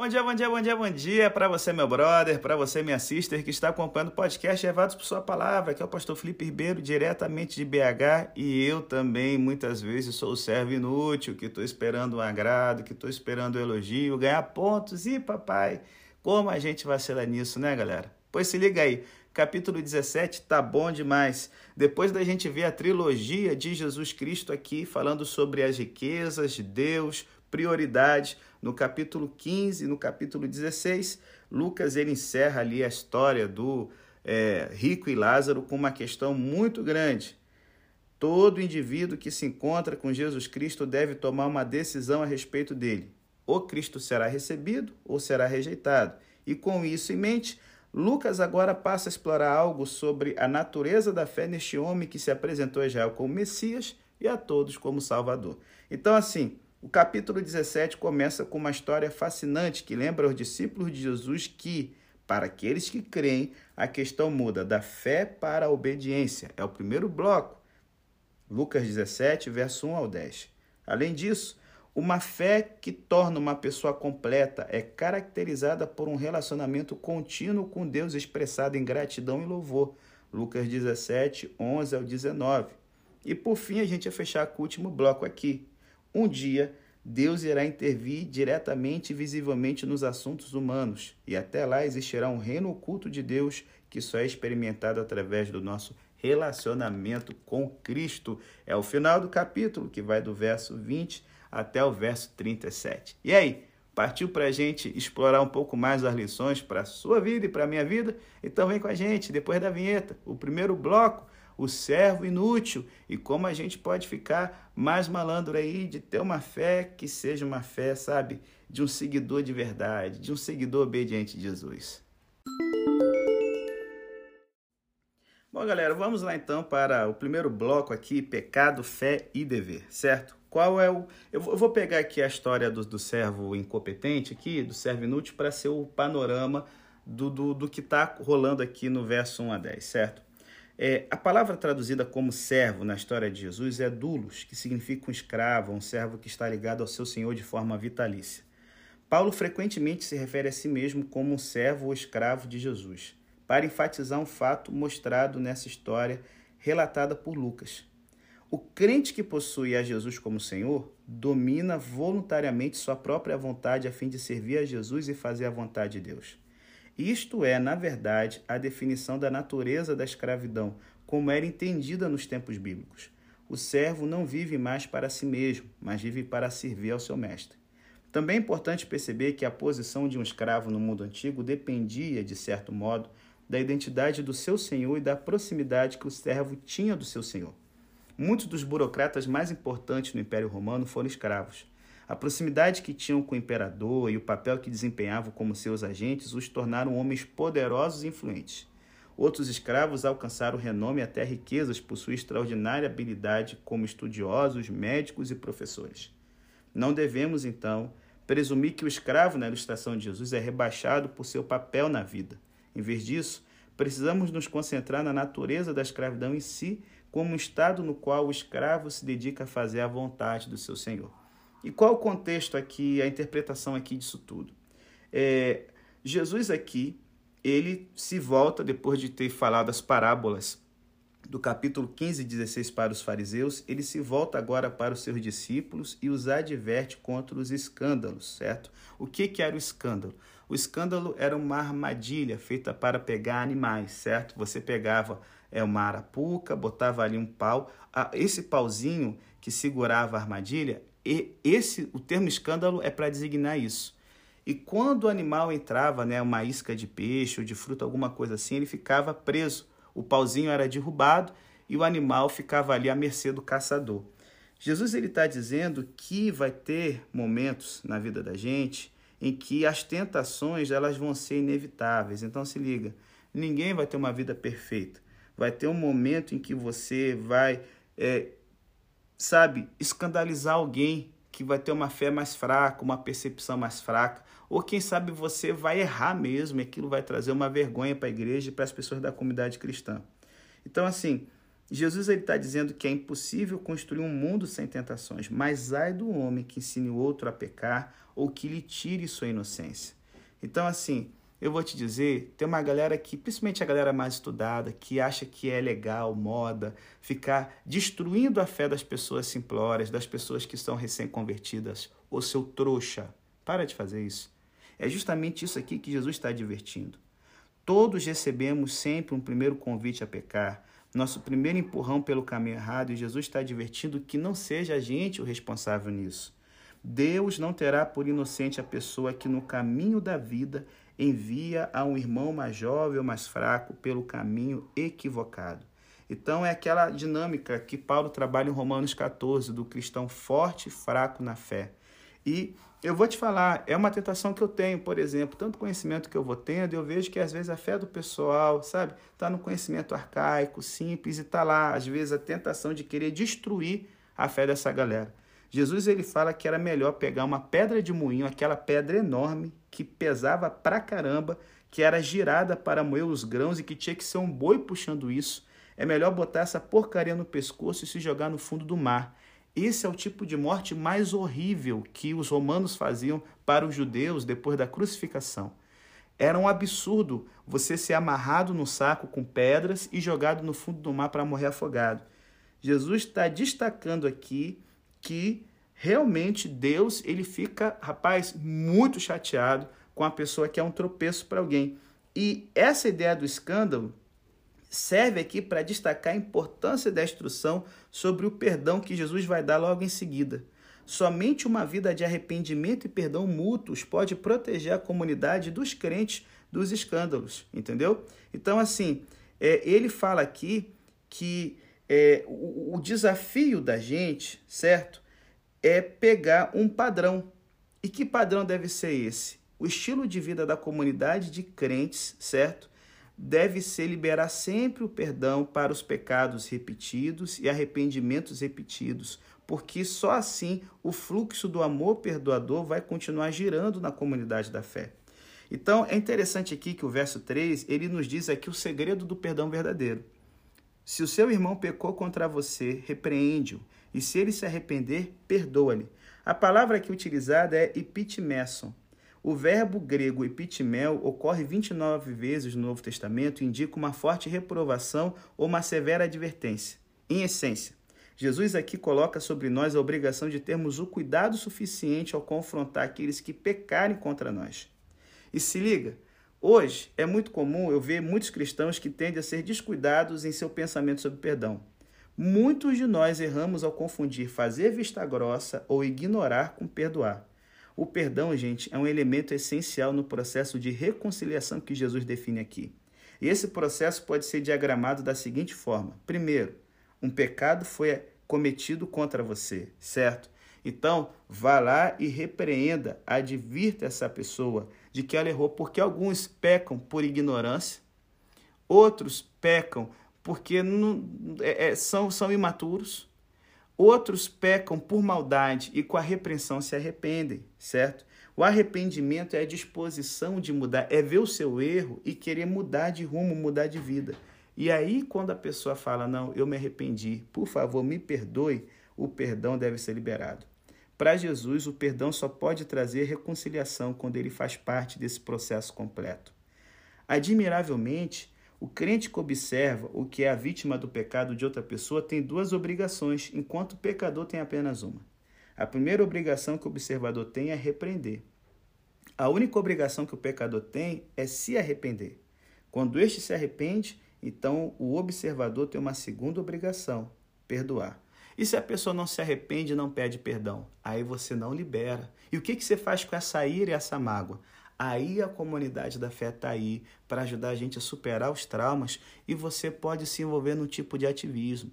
Bom dia, bom dia, bom dia, bom dia para você, meu brother, para você, minha sister, que está acompanhando o podcast Levados por Sua Palavra, que é o pastor Felipe Ribeiro, diretamente de BH, e eu também, muitas vezes, sou o servo inútil, que estou esperando um agrado, que estou esperando um elogio, ganhar pontos, e papai, como a gente vacila nisso, né, galera? Pois se liga aí, capítulo 17 tá bom demais. Depois da gente ver a trilogia de Jesus Cristo aqui, falando sobre as riquezas de Deus, prioridades, no capítulo 15 e no capítulo 16, Lucas ele encerra ali a história do é, rico e Lázaro com uma questão muito grande. Todo indivíduo que se encontra com Jesus Cristo deve tomar uma decisão a respeito dele. Ou Cristo será recebido ou será rejeitado. E com isso em mente, Lucas agora passa a explorar algo sobre a natureza da fé neste homem que se apresentou a Israel como Messias e a todos como Salvador. Então, assim, o capítulo 17 começa com uma história fascinante que lembra aos discípulos de Jesus que, para aqueles que creem, a questão muda da fé para a obediência. É o primeiro bloco. Lucas 17, verso 1 ao 10. Além disso, uma fé que torna uma pessoa completa é caracterizada por um relacionamento contínuo com Deus expressado em gratidão e louvor. Lucas 17, 11 ao 19. E por fim, a gente vai fechar com o último bloco aqui, um dia, Deus irá intervir diretamente e visivelmente nos assuntos humanos, e até lá existirá um reino oculto de Deus que só é experimentado através do nosso relacionamento com Cristo. É o final do capítulo, que vai do verso 20 até o verso 37. E aí, partiu para a gente explorar um pouco mais as lições para a sua vida e para a minha vida? Então vem com a gente, depois da vinheta, o primeiro bloco o servo inútil e como a gente pode ficar mais malandro aí de ter uma fé que seja uma fé, sabe, de um seguidor de verdade, de um seguidor obediente de Jesus. Bom, galera, vamos lá então para o primeiro bloco aqui, pecado, fé e dever, certo? Qual é o. Eu vou pegar aqui a história do, do servo incompetente aqui, do servo inútil, para ser o panorama do, do, do que está rolando aqui no verso 1 a 10, certo? É, a palavra traduzida como servo na história de Jesus é dulos, que significa um escravo, um servo que está ligado ao seu senhor de forma vitalícia. Paulo frequentemente se refere a si mesmo como um servo ou escravo de Jesus, para enfatizar um fato mostrado nessa história relatada por Lucas. O crente que possui a Jesus como Senhor domina voluntariamente sua própria vontade a fim de servir a Jesus e fazer a vontade de Deus. Isto é, na verdade, a definição da natureza da escravidão, como era entendida nos tempos bíblicos. O servo não vive mais para si mesmo, mas vive para servir ao seu mestre. Também é importante perceber que a posição de um escravo no mundo antigo dependia, de certo modo, da identidade do seu senhor e da proximidade que o servo tinha do seu senhor. Muitos dos burocratas mais importantes no Império Romano foram escravos. A proximidade que tinham com o imperador e o papel que desempenhavam como seus agentes os tornaram homens poderosos e influentes. Outros escravos alcançaram renome e até riquezas por sua extraordinária habilidade como estudiosos, médicos e professores. Não devemos, então, presumir que o escravo na ilustração de Jesus é rebaixado por seu papel na vida. Em vez disso, precisamos nos concentrar na natureza da escravidão em si, como um estado no qual o escravo se dedica a fazer a vontade do seu senhor. E qual o contexto aqui, a interpretação aqui disso tudo? É, Jesus aqui, ele se volta, depois de ter falado as parábolas do capítulo 15 e 16 para os fariseus, ele se volta agora para os seus discípulos e os adverte contra os escândalos, certo? O que, que era o escândalo? O escândalo era uma armadilha feita para pegar animais, certo? Você pegava é, uma arapuca, botava ali um pau, esse pauzinho que segurava a armadilha e esse, o termo escândalo é para designar isso. E quando o animal entrava, né, uma isca de peixe ou de fruta, alguma coisa assim, ele ficava preso. O pauzinho era derrubado e o animal ficava ali à mercê do caçador. Jesus ele está dizendo que vai ter momentos na vida da gente em que as tentações elas vão ser inevitáveis. Então se liga, ninguém vai ter uma vida perfeita. Vai ter um momento em que você vai é, sabe, escandalizar alguém que vai ter uma fé mais fraca, uma percepção mais fraca, ou quem sabe você vai errar mesmo e aquilo vai trazer uma vergonha para a igreja e para as pessoas da comunidade cristã. Então, assim, Jesus está dizendo que é impossível construir um mundo sem tentações, mas ai do homem que ensine o outro a pecar ou que lhe tire sua inocência. Então, assim, eu vou te dizer, tem uma galera que, principalmente a galera mais estudada, que acha que é legal, moda, ficar destruindo a fé das pessoas simplórias, das pessoas que são recém-convertidas. Ô seu trouxa, para de fazer isso. É justamente isso aqui que Jesus está advertindo. Todos recebemos sempre um primeiro convite a pecar, nosso primeiro empurrão pelo caminho errado, e Jesus está advertindo que não seja a gente o responsável nisso. Deus não terá por inocente a pessoa que no caminho da vida envia a um irmão mais jovem ou mais fraco pelo caminho equivocado. Então é aquela dinâmica que Paulo trabalha em Romanos 14, do cristão forte e fraco na fé. E eu vou te falar, é uma tentação que eu tenho, por exemplo, tanto conhecimento que eu vou tendo, eu vejo que às vezes a fé do pessoal, sabe, está no conhecimento arcaico, simples, e está lá, às vezes, a tentação de querer destruir a fé dessa galera. Jesus ele fala que era melhor pegar uma pedra de moinho, aquela pedra enorme que pesava pra caramba, que era girada para moer os grãos e que tinha que ser um boi puxando isso. É melhor botar essa porcaria no pescoço e se jogar no fundo do mar. Esse é o tipo de morte mais horrível que os romanos faziam para os judeus depois da crucificação. Era um absurdo você ser amarrado no saco com pedras e jogado no fundo do mar para morrer afogado. Jesus está destacando aqui que realmente Deus ele fica, rapaz, muito chateado com a pessoa que é um tropeço para alguém. E essa ideia do escândalo serve aqui para destacar a importância da instrução sobre o perdão que Jesus vai dar logo em seguida. Somente uma vida de arrependimento e perdão mútuos pode proteger a comunidade dos crentes dos escândalos, entendeu? Então, assim, é, ele fala aqui que é, o, o desafio da gente, certo? É pegar um padrão. E que padrão deve ser esse? O estilo de vida da comunidade de crentes, certo? deve ser liberar sempre o perdão para os pecados repetidos e arrependimentos repetidos, porque só assim o fluxo do amor perdoador vai continuar girando na comunidade da fé. Então é interessante aqui que o verso 3, ele nos diz aqui o segredo do perdão verdadeiro. Se o seu irmão pecou contra você, repreende-o, e se ele se arrepender, perdoa-lhe. A palavra aqui utilizada é epitimeson, o verbo grego epitimel ocorre 29 vezes no Novo Testamento e indica uma forte reprovação ou uma severa advertência. Em essência, Jesus aqui coloca sobre nós a obrigação de termos o cuidado suficiente ao confrontar aqueles que pecarem contra nós. E se liga, hoje é muito comum eu ver muitos cristãos que tendem a ser descuidados em seu pensamento sobre perdão. Muitos de nós erramos ao confundir fazer vista grossa ou ignorar com perdoar. O perdão, gente, é um elemento essencial no processo de reconciliação que Jesus define aqui. E esse processo pode ser diagramado da seguinte forma: primeiro, um pecado foi cometido contra você, certo? Então, vá lá e repreenda, advirta essa pessoa de que ela errou, porque alguns pecam por ignorância, outros pecam porque não, é, é são, são imaturos, Outros pecam por maldade e com a repreensão se arrependem, certo? O arrependimento é a disposição de mudar, é ver o seu erro e querer mudar de rumo, mudar de vida. E aí, quando a pessoa fala, não, eu me arrependi, por favor, me perdoe, o perdão deve ser liberado. Para Jesus, o perdão só pode trazer reconciliação quando ele faz parte desse processo completo. Admiravelmente, o crente que observa o que é a vítima do pecado de outra pessoa tem duas obrigações, enquanto o pecador tem apenas uma. A primeira obrigação que o observador tem é repreender. A única obrigação que o pecador tem é se arrepender. Quando este se arrepende, então o observador tem uma segunda obrigação: perdoar. E se a pessoa não se arrepende e não pede perdão? Aí você não libera. E o que, que você faz com essa ira e essa mágoa? Aí a comunidade da fé está aí para ajudar a gente a superar os traumas e você pode se envolver num tipo de ativismo.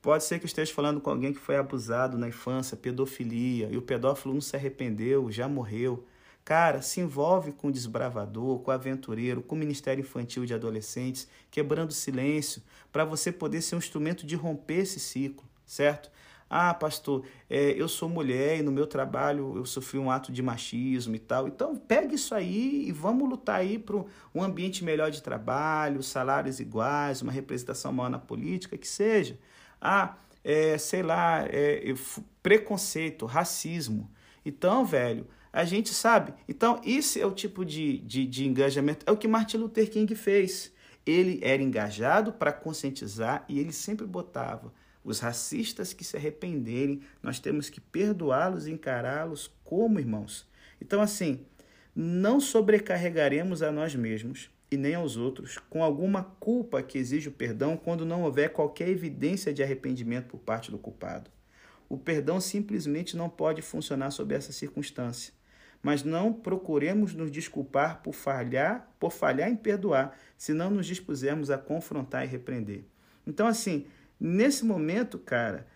Pode ser que esteja falando com alguém que foi abusado na infância, pedofilia, e o pedófilo não se arrependeu, já morreu. Cara, se envolve com o desbravador, com o aventureiro, com o Ministério Infantil de Adolescentes, quebrando silêncio, para você poder ser um instrumento de romper esse ciclo, certo? Ah, pastor, é, eu sou mulher e no meu trabalho eu sofri um ato de machismo e tal. Então, pegue isso aí e vamos lutar aí para um ambiente melhor de trabalho, salários iguais, uma representação maior na política, que seja. Ah, é, sei lá, é, preconceito, racismo. Então, velho, a gente sabe. Então, isso é o tipo de, de, de engajamento. É o que Martin Luther King fez. Ele era engajado para conscientizar e ele sempre botava os racistas que se arrependerem, nós temos que perdoá-los e encará-los como irmãos. Então, assim, não sobrecarregaremos a nós mesmos e nem aos outros com alguma culpa que exige o perdão quando não houver qualquer evidência de arrependimento por parte do culpado. O perdão simplesmente não pode funcionar sob essa circunstância. Mas não procuremos nos desculpar por falhar, por falhar em perdoar, se não nos dispusermos a confrontar e repreender. Então, assim, nesse momento, cara,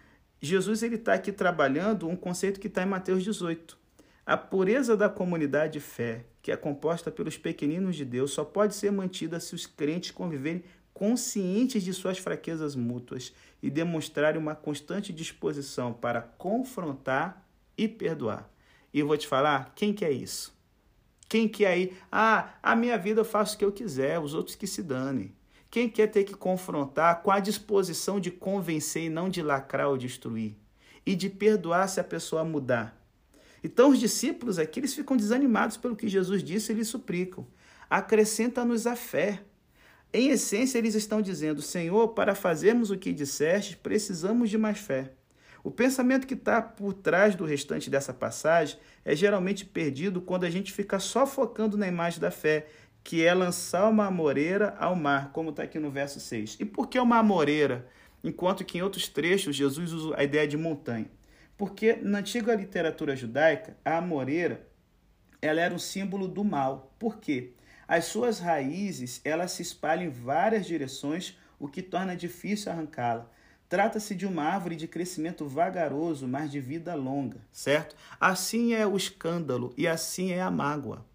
Jesus ele está aqui trabalhando um conceito que está em Mateus 18. A pureza da comunidade de fé, que é composta pelos pequeninos de Deus, só pode ser mantida se os crentes conviverem conscientes de suas fraquezas mútuas e demonstrarem uma constante disposição para confrontar e perdoar. E eu vou te falar, quem que é isso? Quem que é aí? Ah, a minha vida eu faço o que eu quiser, os outros que se danem. Quem quer ter que confrontar com a disposição de convencer e não de lacrar ou destruir? E de perdoar se a pessoa mudar. Então os discípulos aqui eles ficam desanimados pelo que Jesus disse e lhes suplicam. Acrescenta-nos a fé. Em essência, eles estão dizendo: Senhor, para fazermos o que disseste, precisamos de mais fé. O pensamento que está por trás do restante dessa passagem é geralmente perdido quando a gente fica só focando na imagem da fé, que é lançar uma amoreira ao mar, como está aqui no verso 6. E por que uma amoreira? Enquanto que em outros trechos Jesus usa a ideia de montanha. Porque na antiga literatura judaica, a amoreira ela era um símbolo do mal. Por quê? As suas raízes elas se espalham em várias direções, o que torna difícil arrancá-la. Trata-se de uma árvore de crescimento vagaroso, mas de vida longa, certo? Assim é o escândalo e assim é a mágoa.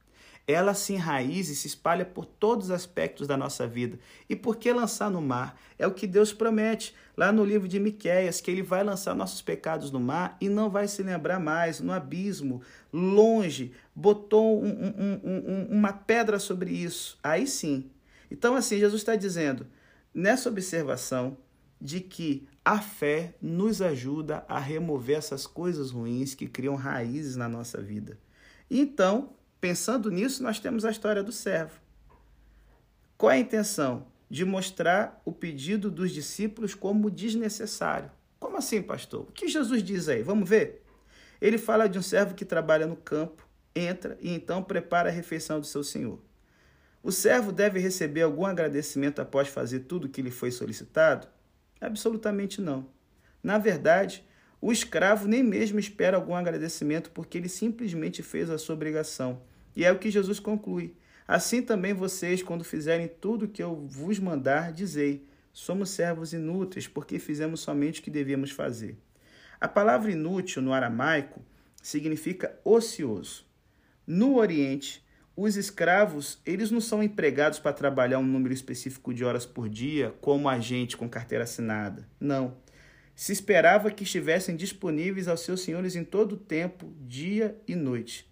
Ela se enraiza e se espalha por todos os aspectos da nossa vida. E por que lançar no mar? É o que Deus promete lá no livro de Miquéias, que ele vai lançar nossos pecados no mar e não vai se lembrar mais, no abismo, longe, botou um, um, um, uma pedra sobre isso. Aí sim. Então, assim, Jesus está dizendo, nessa observação de que a fé nos ajuda a remover essas coisas ruins que criam raízes na nossa vida. Então, Pensando nisso, nós temos a história do servo. Qual é a intenção? De mostrar o pedido dos discípulos como desnecessário. Como assim, pastor? O que Jesus diz aí? Vamos ver? Ele fala de um servo que trabalha no campo, entra e então prepara a refeição do seu senhor. O servo deve receber algum agradecimento após fazer tudo o que lhe foi solicitado? Absolutamente não. Na verdade, o escravo nem mesmo espera algum agradecimento porque ele simplesmente fez a sua obrigação e é o que Jesus conclui. Assim também vocês, quando fizerem tudo o que eu vos mandar, dizei: somos servos inúteis, porque fizemos somente o que devíamos fazer. A palavra inútil no aramaico significa ocioso. No Oriente, os escravos, eles não são empregados para trabalhar um número específico de horas por dia, como a gente com carteira assinada. Não. Se esperava que estivessem disponíveis aos seus senhores em todo o tempo, dia e noite.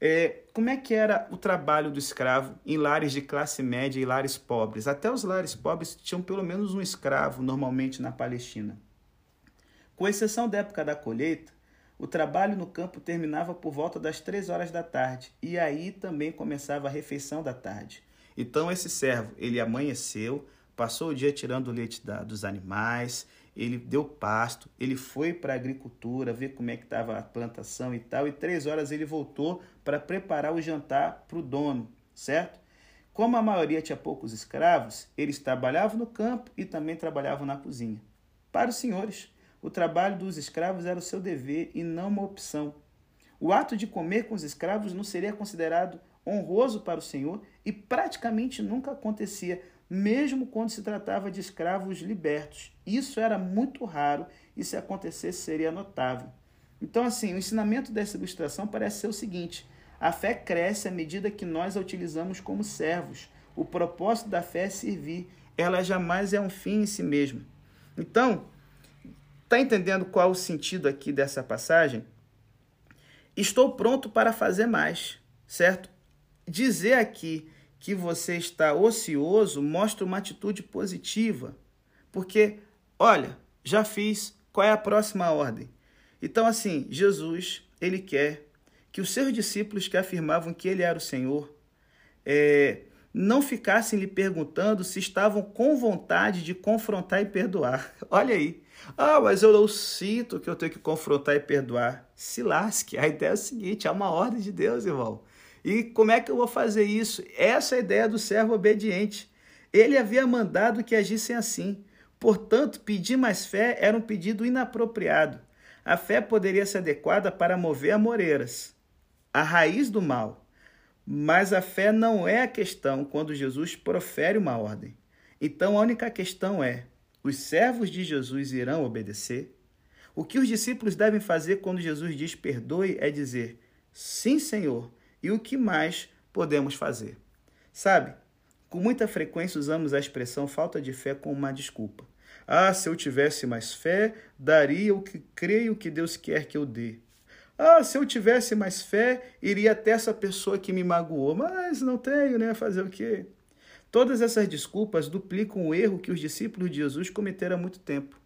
É, como é que era o trabalho do escravo em lares de classe média e lares pobres? Até os lares pobres tinham pelo menos um escravo, normalmente na Palestina. Com exceção da época da colheita, o trabalho no campo terminava por volta das três horas da tarde, e aí também começava a refeição da tarde. Então esse servo, ele amanheceu, passou o dia tirando o leite da, dos animais, ele deu pasto, ele foi para a agricultura, ver como é que estava a plantação e tal, e três horas ele voltou para preparar o jantar para o dono, certo? Como a maioria tinha poucos escravos, eles trabalhavam no campo e também trabalhavam na cozinha. Para os senhores, o trabalho dos escravos era o seu dever e não uma opção. O ato de comer com os escravos não seria considerado honroso para o senhor e praticamente nunca acontecia, mesmo quando se tratava de escravos libertos. Isso era muito raro e se acontecesse seria notável. Então, assim, o ensinamento dessa ilustração parece ser o seguinte: a fé cresce à medida que nós a utilizamos como servos. O propósito da fé é servir, ela jamais é um fim em si mesma. Então, Está entendendo qual o sentido aqui dessa passagem? Estou pronto para fazer mais, certo? Dizer aqui que você está ocioso mostra uma atitude positiva, porque, olha, já fiz, qual é a próxima ordem? Então, assim, Jesus, ele quer que os seus discípulos que afirmavam que ele era o Senhor é, não ficassem lhe perguntando se estavam com vontade de confrontar e perdoar. Olha aí. Ah, mas eu não sinto que eu tenho que confrontar e perdoar. Se lasque. A ideia é a seguinte: é uma ordem de Deus, irmão. E como é que eu vou fazer isso? Essa é a ideia do servo obediente. Ele havia mandado que agissem assim. Portanto, pedir mais fé era um pedido inapropriado. A fé poderia ser adequada para mover amoreiras, a raiz do mal. Mas a fé não é a questão quando Jesus profere uma ordem. Então a única questão é: os servos de Jesus irão obedecer? O que os discípulos devem fazer quando Jesus diz perdoe é dizer sim, Senhor, e o que mais podemos fazer? Sabe, com muita frequência usamos a expressão falta de fé como uma desculpa. Ah, se eu tivesse mais fé, daria o que creio que Deus quer que eu dê. Ah, se eu tivesse mais fé, iria até essa pessoa que me magoou, mas não tenho, né? Fazer o quê? Todas essas desculpas duplicam o erro que os discípulos de Jesus cometeram há muito tempo.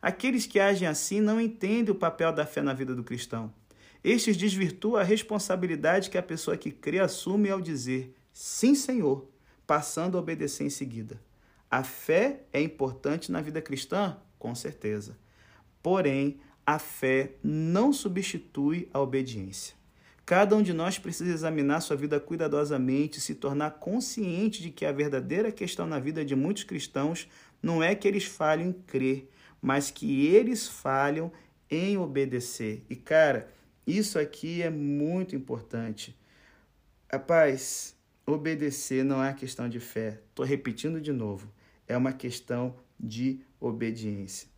Aqueles que agem assim não entendem o papel da fé na vida do cristão. Estes desvirtuam a responsabilidade que a pessoa que crê assume ao dizer sim, Senhor, passando a obedecer em seguida. A fé é importante na vida cristã? Com certeza. Porém, a fé não substitui a obediência. Cada um de nós precisa examinar sua vida cuidadosamente e se tornar consciente de que a verdadeira questão na vida de muitos cristãos não é que eles falhem em crer, mas que eles falham em obedecer. E cara, isso aqui é muito importante. Rapaz, obedecer não é questão de fé. Estou repetindo de novo. É uma questão de obediência.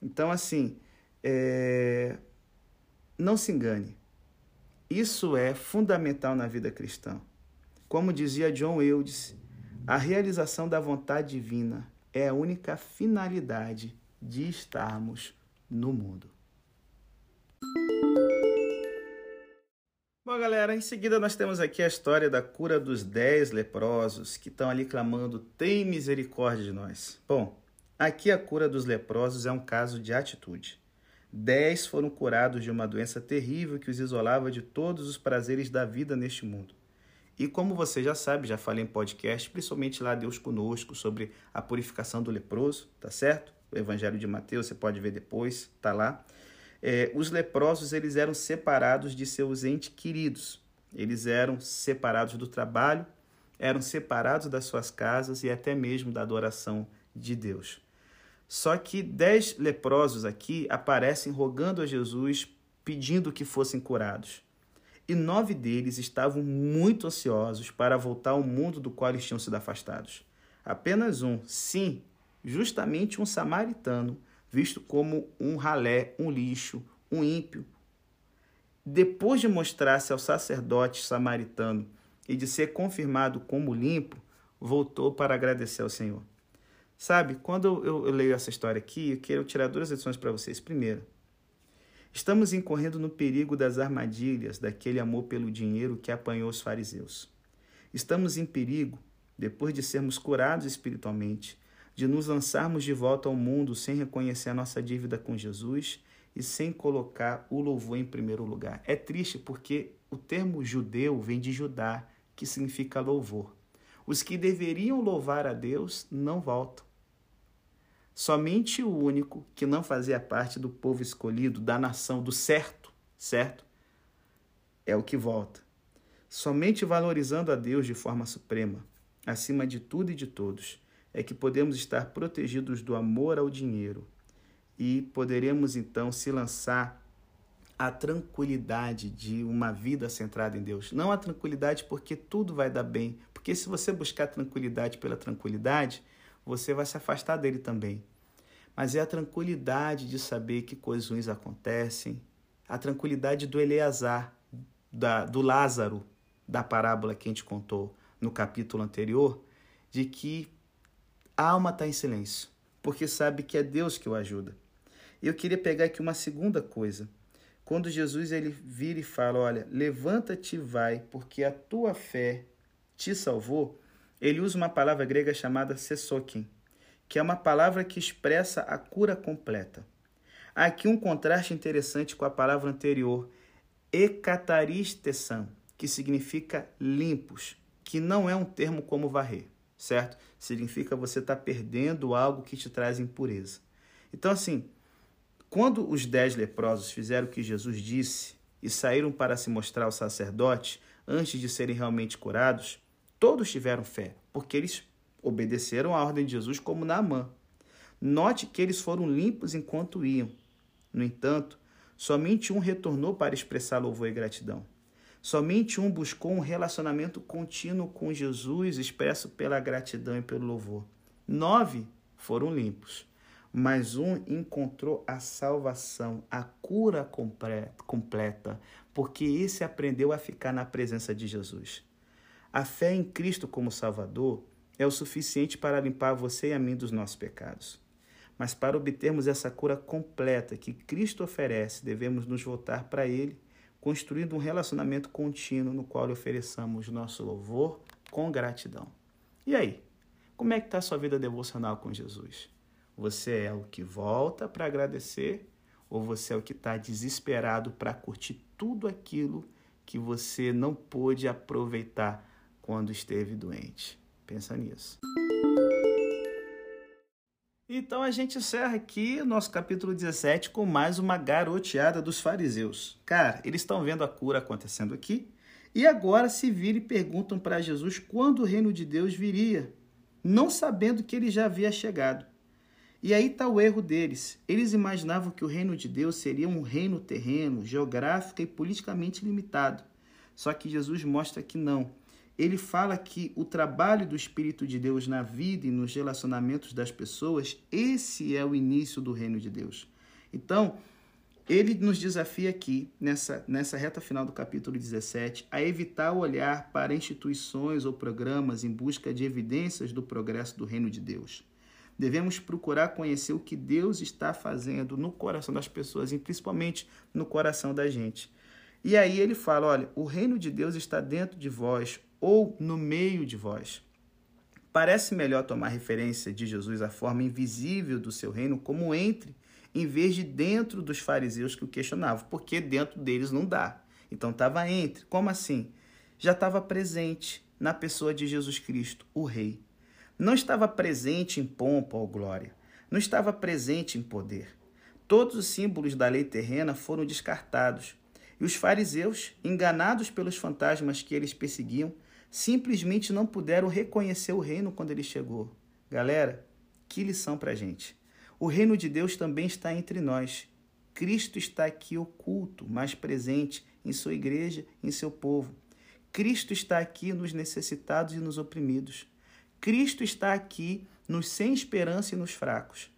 Então, assim, é... não se engane. Isso é fundamental na vida cristã. Como dizia John Eudes, a realização da vontade divina é a única finalidade de estarmos no mundo. Bom, galera, em seguida nós temos aqui a história da cura dos dez leprosos que estão ali clamando: tem misericórdia de nós. Bom, aqui a cura dos leprosos é um caso de atitude. Dez foram curados de uma doença terrível que os isolava de todos os prazeres da vida neste mundo. E como você já sabe, já falei em podcast, principalmente lá Deus Conosco, sobre a purificação do leproso, tá certo? O Evangelho de Mateus, você pode ver depois, tá lá é, os leprosos eles eram separados de seus entes queridos. Eles eram separados do trabalho, eram separados das suas casas e até mesmo da adoração de Deus. Só que dez leprosos aqui aparecem rogando a Jesus, pedindo que fossem curados. E nove deles estavam muito ansiosos para voltar ao mundo do qual eles tinham sido afastados. Apenas um, sim, justamente um samaritano, visto como um ralé, um lixo, um ímpio. Depois de mostrar-se ao sacerdote samaritano e de ser confirmado como limpo, voltou para agradecer ao Senhor. Sabe, quando eu, eu leio essa história aqui, eu quero tirar duas lições para vocês. Primeiro, estamos incorrendo no perigo das armadilhas daquele amor pelo dinheiro que apanhou os fariseus. Estamos em perigo, depois de sermos curados espiritualmente, de nos lançarmos de volta ao mundo sem reconhecer a nossa dívida com Jesus e sem colocar o louvor em primeiro lugar. É triste porque o termo judeu vem de Judá, que significa louvor. Os que deveriam louvar a Deus não voltam. Somente o único que não fazia parte do povo escolhido, da nação, do certo, certo, é o que volta. Somente valorizando a Deus de forma suprema, acima de tudo e de todos, é que podemos estar protegidos do amor ao dinheiro e poderemos então se lançar à tranquilidade de uma vida centrada em Deus. Não a tranquilidade porque tudo vai dar bem, porque se você buscar tranquilidade pela tranquilidade, você vai se afastar dele também. Mas é a tranquilidade de saber que coisas ruins acontecem, a tranquilidade do Eleazar, da, do Lázaro, da parábola que a gente contou no capítulo anterior, de que a alma está em silêncio, porque sabe que é Deus que o ajuda. E eu queria pegar aqui uma segunda coisa. Quando Jesus ele vira e fala, olha, levanta-te e vai, porque a tua fé te salvou, ele usa uma palavra grega chamada sesokin, que é uma palavra que expressa a cura completa. Há aqui um contraste interessante com a palavra anterior, ekataristesan, que significa limpos, que não é um termo como varrer, certo? Significa você estar tá perdendo algo que te traz impureza. Então, assim, quando os dez leprosos fizeram o que Jesus disse e saíram para se mostrar ao sacerdote antes de serem realmente curados, todos tiveram fé, porque eles obedeceram à ordem de Jesus como Naamã. Note que eles foram limpos enquanto iam. No entanto, somente um retornou para expressar louvor e gratidão. Somente um buscou um relacionamento contínuo com Jesus, expresso pela gratidão e pelo louvor. Nove foram limpos, mas um encontrou a salvação, a cura completa, porque esse aprendeu a ficar na presença de Jesus. A fé em Cristo como Salvador é o suficiente para limpar você e a mim dos nossos pecados. Mas para obtermos essa cura completa que Cristo oferece, devemos nos voltar para Ele, construindo um relacionamento contínuo no qual lhe ofereçamos nosso louvor com gratidão. E aí? Como é que está a sua vida devocional com Jesus? Você é o que volta para agradecer ou você é o que está desesperado para curtir tudo aquilo que você não pôde aproveitar quando esteve doente? Pensa nisso. Então a gente encerra aqui nosso capítulo 17 com mais uma garoteada dos fariseus. Cara, eles estão vendo a cura acontecendo aqui e agora se viram e perguntam para Jesus quando o reino de Deus viria, não sabendo que ele já havia chegado. E aí está o erro deles. Eles imaginavam que o reino de Deus seria um reino terreno, geográfico e politicamente limitado. Só que Jesus mostra que não ele fala que o trabalho do Espírito de Deus na vida e nos relacionamentos das pessoas, esse é o início do reino de Deus. Então, ele nos desafia aqui, nessa, nessa reta final do capítulo 17, a evitar olhar para instituições ou programas em busca de evidências do progresso do reino de Deus. Devemos procurar conhecer o que Deus está fazendo no coração das pessoas e principalmente no coração da gente. E aí ele fala: olha, o reino de Deus está dentro de vós, ou no meio de vós. Parece melhor tomar referência de Jesus à forma invisível do seu reino como entre, em vez de dentro dos fariseus que o questionavam, porque dentro deles não dá. Então estava entre. Como assim? Já estava presente na pessoa de Jesus Cristo, o Rei. Não estava presente em pompa ou glória. Não estava presente em poder. Todos os símbolos da lei terrena foram descartados. E os fariseus, enganados pelos fantasmas que eles perseguiam, simplesmente não puderam reconhecer o reino quando ele chegou. Galera, que lição para gente. O reino de Deus também está entre nós. Cristo está aqui oculto, mas presente em sua igreja, em seu povo. Cristo está aqui nos necessitados e nos oprimidos. Cristo está aqui nos sem esperança e nos fracos.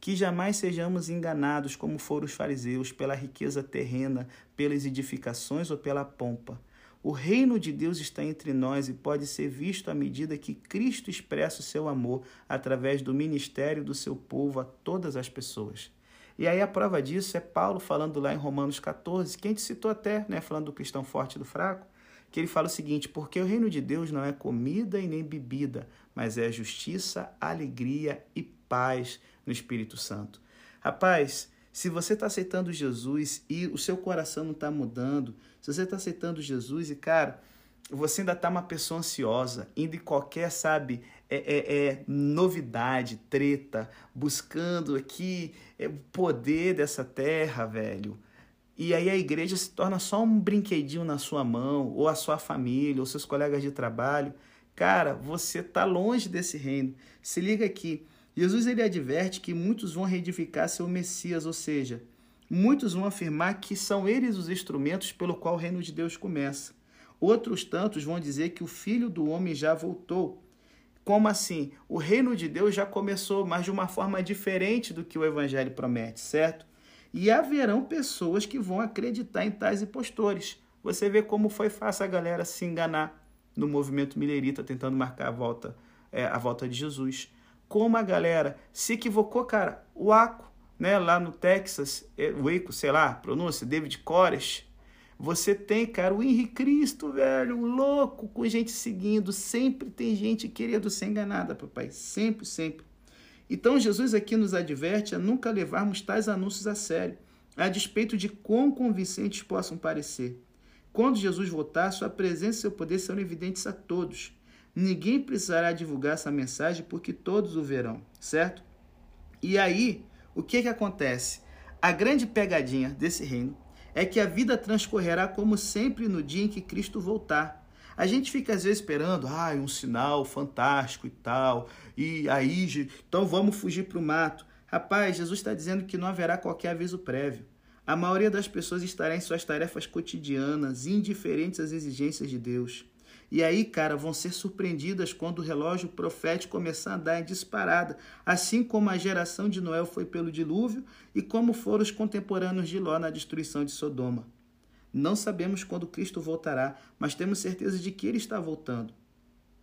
Que jamais sejamos enganados, como foram os fariseus, pela riqueza terrena, pelas edificações ou pela pompa. O reino de Deus está entre nós e pode ser visto à medida que Cristo expressa o seu amor através do ministério do seu povo a todas as pessoas. E aí a prova disso é Paulo falando lá em Romanos 14, que a gente citou até, né, falando do cristão forte e do fraco, que ele fala o seguinte: porque o reino de Deus não é comida e nem bebida, mas é justiça, alegria e paz no Espírito Santo. Rapaz, se você está aceitando Jesus e o seu coração não está mudando, se você está aceitando Jesus e, cara, você ainda está uma pessoa ansiosa, indo em qualquer, sabe, é, é, é novidade, treta, buscando aqui é, o poder dessa terra, velho. E aí a igreja se torna só um brinquedinho na sua mão, ou a sua família, ou seus colegas de trabalho. Cara, você está longe desse reino. Se liga aqui. Jesus ele adverte que muitos vão reedificar seu Messias, ou seja, muitos vão afirmar que são eles os instrumentos pelo qual o reino de Deus começa. Outros tantos vão dizer que o filho do homem já voltou. Como assim? O reino de Deus já começou, mas de uma forma diferente do que o evangelho promete, certo? E haverão pessoas que vão acreditar em tais impostores. Você vê como foi fácil a galera se enganar no movimento milerita tentando marcar a volta, é, a volta de Jesus como a galera se equivocou, cara. O Aco, né, lá no Texas, é, Waco, sei lá, pronúncia, David Koresh. Você tem, cara, o Henrique Cristo, velho, louco, com gente seguindo. Sempre tem gente querendo ser enganada, papai. Sempre, sempre. Então, Jesus aqui nos adverte a nunca levarmos tais anúncios a sério, a despeito de quão convincentes possam parecer. Quando Jesus voltar, sua presença e seu poder serão evidentes a todos. Ninguém precisará divulgar essa mensagem porque todos o verão, certo? E aí, o que, que acontece? A grande pegadinha desse reino é que a vida transcorrerá como sempre no dia em que Cristo voltar. A gente fica às vezes esperando, ah, um sinal fantástico e tal, e aí, então vamos fugir para o mato. Rapaz, Jesus está dizendo que não haverá qualquer aviso prévio. A maioria das pessoas estará em suas tarefas cotidianas, indiferentes às exigências de Deus. E aí, cara, vão ser surpreendidas quando o relógio profético começar a andar em disparada, assim como a geração de Noé foi pelo dilúvio e como foram os contemporâneos de Ló na destruição de Sodoma. Não sabemos quando Cristo voltará, mas temos certeza de que ele está voltando.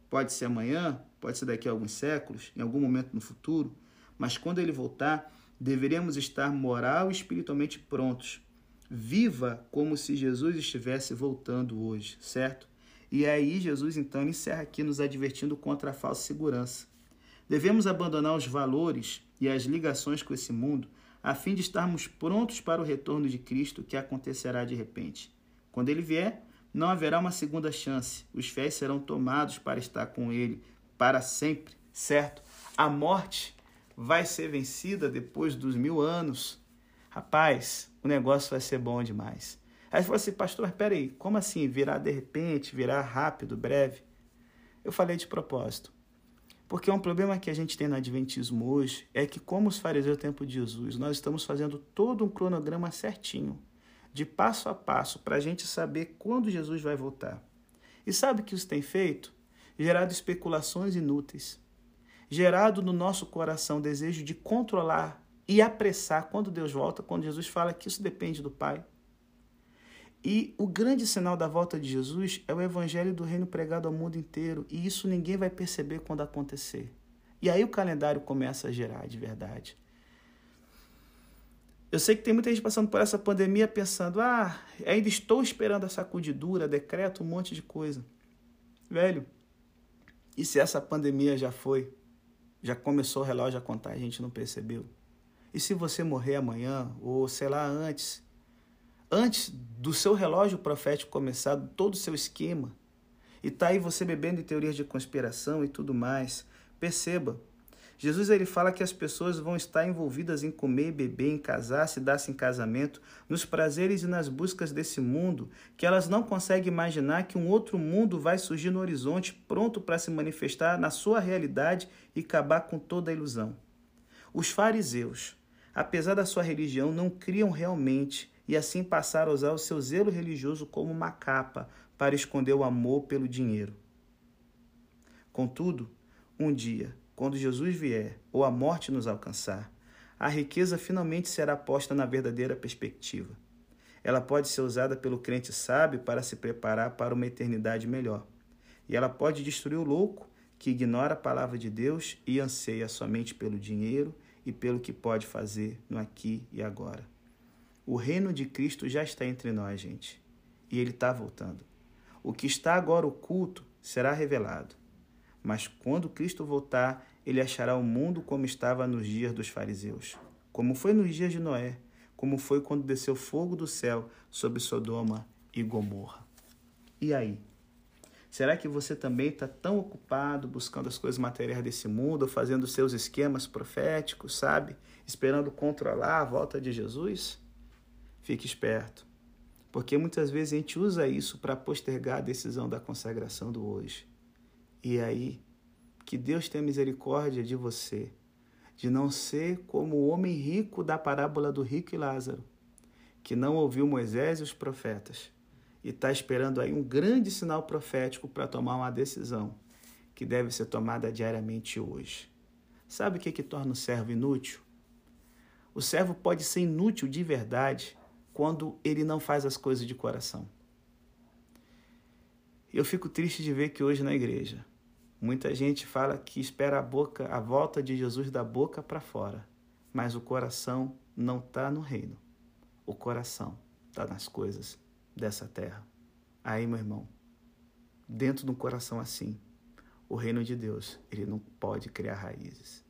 Pode ser amanhã, pode ser daqui a alguns séculos, em algum momento no futuro, mas quando ele voltar, deveremos estar moral e espiritualmente prontos. Viva como se Jesus estivesse voltando hoje, certo? E aí Jesus então encerra aqui nos advertindo contra a falsa segurança. Devemos abandonar os valores e as ligações com esse mundo a fim de estarmos prontos para o retorno de Cristo que acontecerá de repente. Quando ele vier, não haverá uma segunda chance. Os fiéis serão tomados para estar com ele para sempre, certo? A morte vai ser vencida depois dos mil anos. Rapaz, o negócio vai ser bom demais. Aí você falou assim, pastor, espera aí, como assim? Virar de repente, virar rápido, breve? Eu falei de propósito. Porque um problema que a gente tem no Adventismo hoje é que, como os fariseus do tempo de Jesus, nós estamos fazendo todo um cronograma certinho, de passo a passo, para a gente saber quando Jesus vai voltar. E sabe o que isso tem feito? Gerado especulações inúteis. Gerado no nosso coração desejo de controlar e apressar quando Deus volta, quando Jesus fala que isso depende do Pai. E o grande sinal da volta de Jesus é o evangelho do reino pregado ao mundo inteiro, e isso ninguém vai perceber quando acontecer. E aí o calendário começa a gerar de verdade. Eu sei que tem muita gente passando por essa pandemia pensando: ah, ainda estou esperando a sacudidura, decreto, um monte de coisa. Velho, e se essa pandemia já foi? Já começou o relógio a contar, a gente não percebeu? E se você morrer amanhã, ou sei lá, antes, antes do seu relógio profético começar, todo o seu esquema. E tá aí você bebendo em teorias de conspiração e tudo mais. Perceba, Jesus ele fala que as pessoas vão estar envolvidas em comer, beber, em casar, se dar-se em casamento, nos prazeres e nas buscas desse mundo, que elas não conseguem imaginar que um outro mundo vai surgir no horizonte, pronto para se manifestar na sua realidade e acabar com toda a ilusão. Os fariseus, apesar da sua religião, não criam realmente e assim passaram a usar o seu zelo religioso como uma capa para esconder o amor pelo dinheiro. Contudo, um dia, quando Jesus vier ou a morte nos alcançar, a riqueza finalmente será posta na verdadeira perspectiva. Ela pode ser usada pelo crente sábio para se preparar para uma eternidade melhor. E ela pode destruir o louco que ignora a palavra de Deus e anseia somente pelo dinheiro e pelo que pode fazer no aqui e agora. O reino de Cristo já está entre nós, gente, e ele está voltando. O que está agora oculto será revelado. Mas quando Cristo voltar, ele achará o mundo como estava nos dias dos fariseus, como foi nos dias de Noé, como foi quando desceu fogo do céu sobre Sodoma e Gomorra. E aí? Será que você também está tão ocupado buscando as coisas materiais desse mundo, fazendo seus esquemas proféticos, sabe? Esperando controlar a volta de Jesus? Fique esperto, porque muitas vezes a gente usa isso para postergar a decisão da consagração do hoje. E aí, que Deus tenha misericórdia de você, de não ser como o homem rico da parábola do rico e Lázaro, que não ouviu Moisés e os profetas e está esperando aí um grande sinal profético para tomar uma decisão que deve ser tomada diariamente hoje. Sabe o que, que torna o servo inútil? O servo pode ser inútil de verdade quando ele não faz as coisas de coração. Eu fico triste de ver que hoje na igreja muita gente fala que espera a boca, a volta de Jesus da boca para fora, mas o coração não está no reino. O coração está nas coisas dessa terra. Aí, meu irmão, dentro de um coração assim, o reino de Deus, ele não pode criar raízes.